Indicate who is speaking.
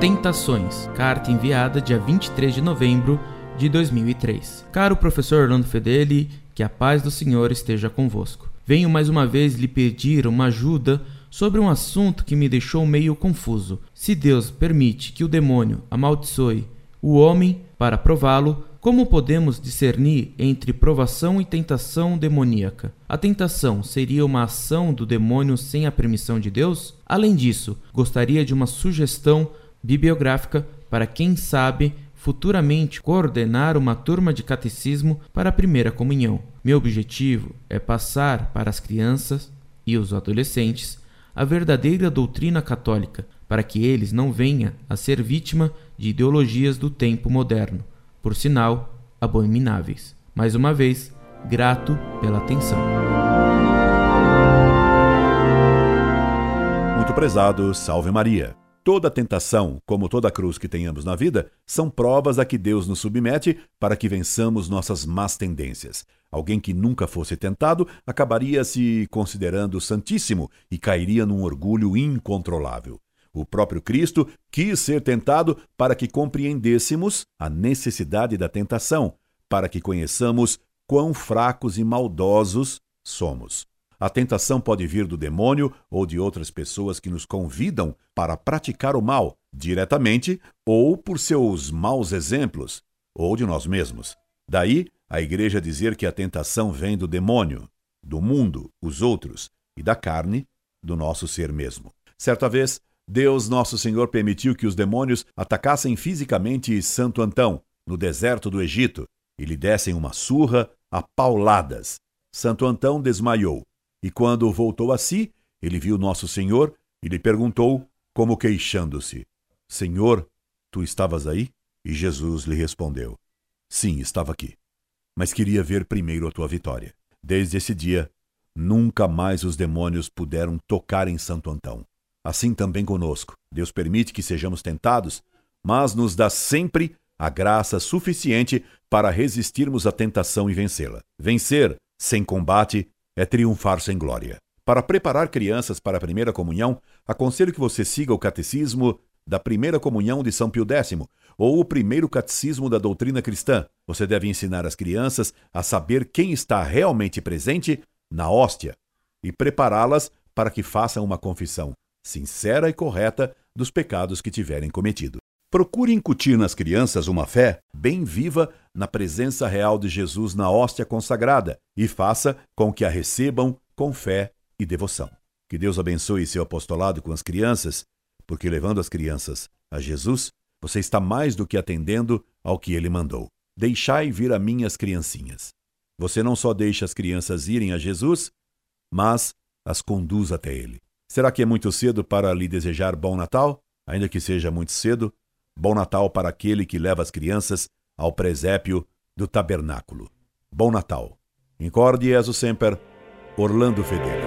Speaker 1: Tentações, carta enviada dia 23 de novembro de 2003. Caro professor Orlando Fedeli, que a paz do Senhor esteja convosco. Venho mais uma vez lhe pedir uma ajuda sobre um assunto que me deixou meio confuso. Se Deus permite que o demônio amaldiçoe o homem para prová-lo, como podemos discernir entre provação e tentação demoníaca? A tentação seria uma ação do demônio sem a permissão de Deus? Além disso, gostaria de uma sugestão bibliográfica para quem sabe futuramente coordenar uma turma de catecismo para a primeira comunhão. Meu objetivo é passar para as crianças e os adolescentes a verdadeira doutrina católica, para que eles não venham a ser vítima de ideologias do tempo moderno, por sinal, abomináveis. Mais uma vez, grato pela atenção.
Speaker 2: Muito prezado, salve Maria. Toda tentação, como toda cruz que tenhamos na vida, são provas a que Deus nos submete para que vençamos nossas más tendências. Alguém que nunca fosse tentado acabaria se considerando santíssimo e cairia num orgulho incontrolável. O próprio Cristo quis ser tentado para que compreendêssemos a necessidade da tentação, para que conheçamos quão fracos e maldosos somos. A tentação pode vir do demônio ou de outras pessoas que nos convidam para praticar o mal, diretamente ou por seus maus exemplos, ou de nós mesmos. Daí a igreja dizer que a tentação vem do demônio, do mundo, os outros, e da carne, do nosso ser mesmo. Certa vez, Deus Nosso Senhor permitiu que os demônios atacassem fisicamente Santo Antão, no deserto do Egito, e lhe dessem uma surra a pauladas. Santo Antão desmaiou, e quando voltou a si, ele viu Nosso Senhor e lhe perguntou, como queixando-se: Senhor, tu estavas aí? E Jesus lhe respondeu: Sim, estava aqui mas queria ver primeiro a tua vitória. Desde esse dia, nunca mais os demônios puderam tocar em Santo Antão. Assim também conosco. Deus permite que sejamos tentados, mas nos dá sempre a graça suficiente para resistirmos à tentação e vencê-la. Vencer sem combate é triunfar sem glória. Para preparar crianças para a primeira comunhão, aconselho que você siga o catecismo da primeira comunhão de São Pio X, ou o primeiro catecismo da doutrina cristã. Você deve ensinar as crianças a saber quem está realmente presente na hóstia e prepará-las para que façam uma confissão sincera e correta dos pecados que tiverem cometido. Procure incutir nas crianças uma fé bem viva na presença real de Jesus na hóstia consagrada e faça com que a recebam com fé e devoção. Que Deus abençoe seu apostolado com as crianças, porque levando as crianças a Jesus, você está mais do que atendendo ao que ele mandou. Deixai vir a mim as criancinhas. Você não só deixa as crianças irem a Jesus, mas as conduz até ele. Será que é muito cedo para lhe desejar bom Natal? Ainda que seja muito cedo, bom Natal para aquele que leva as crianças ao presépio do tabernáculo. Bom Natal. Incorde Jesus Semper, Orlando Fedeli.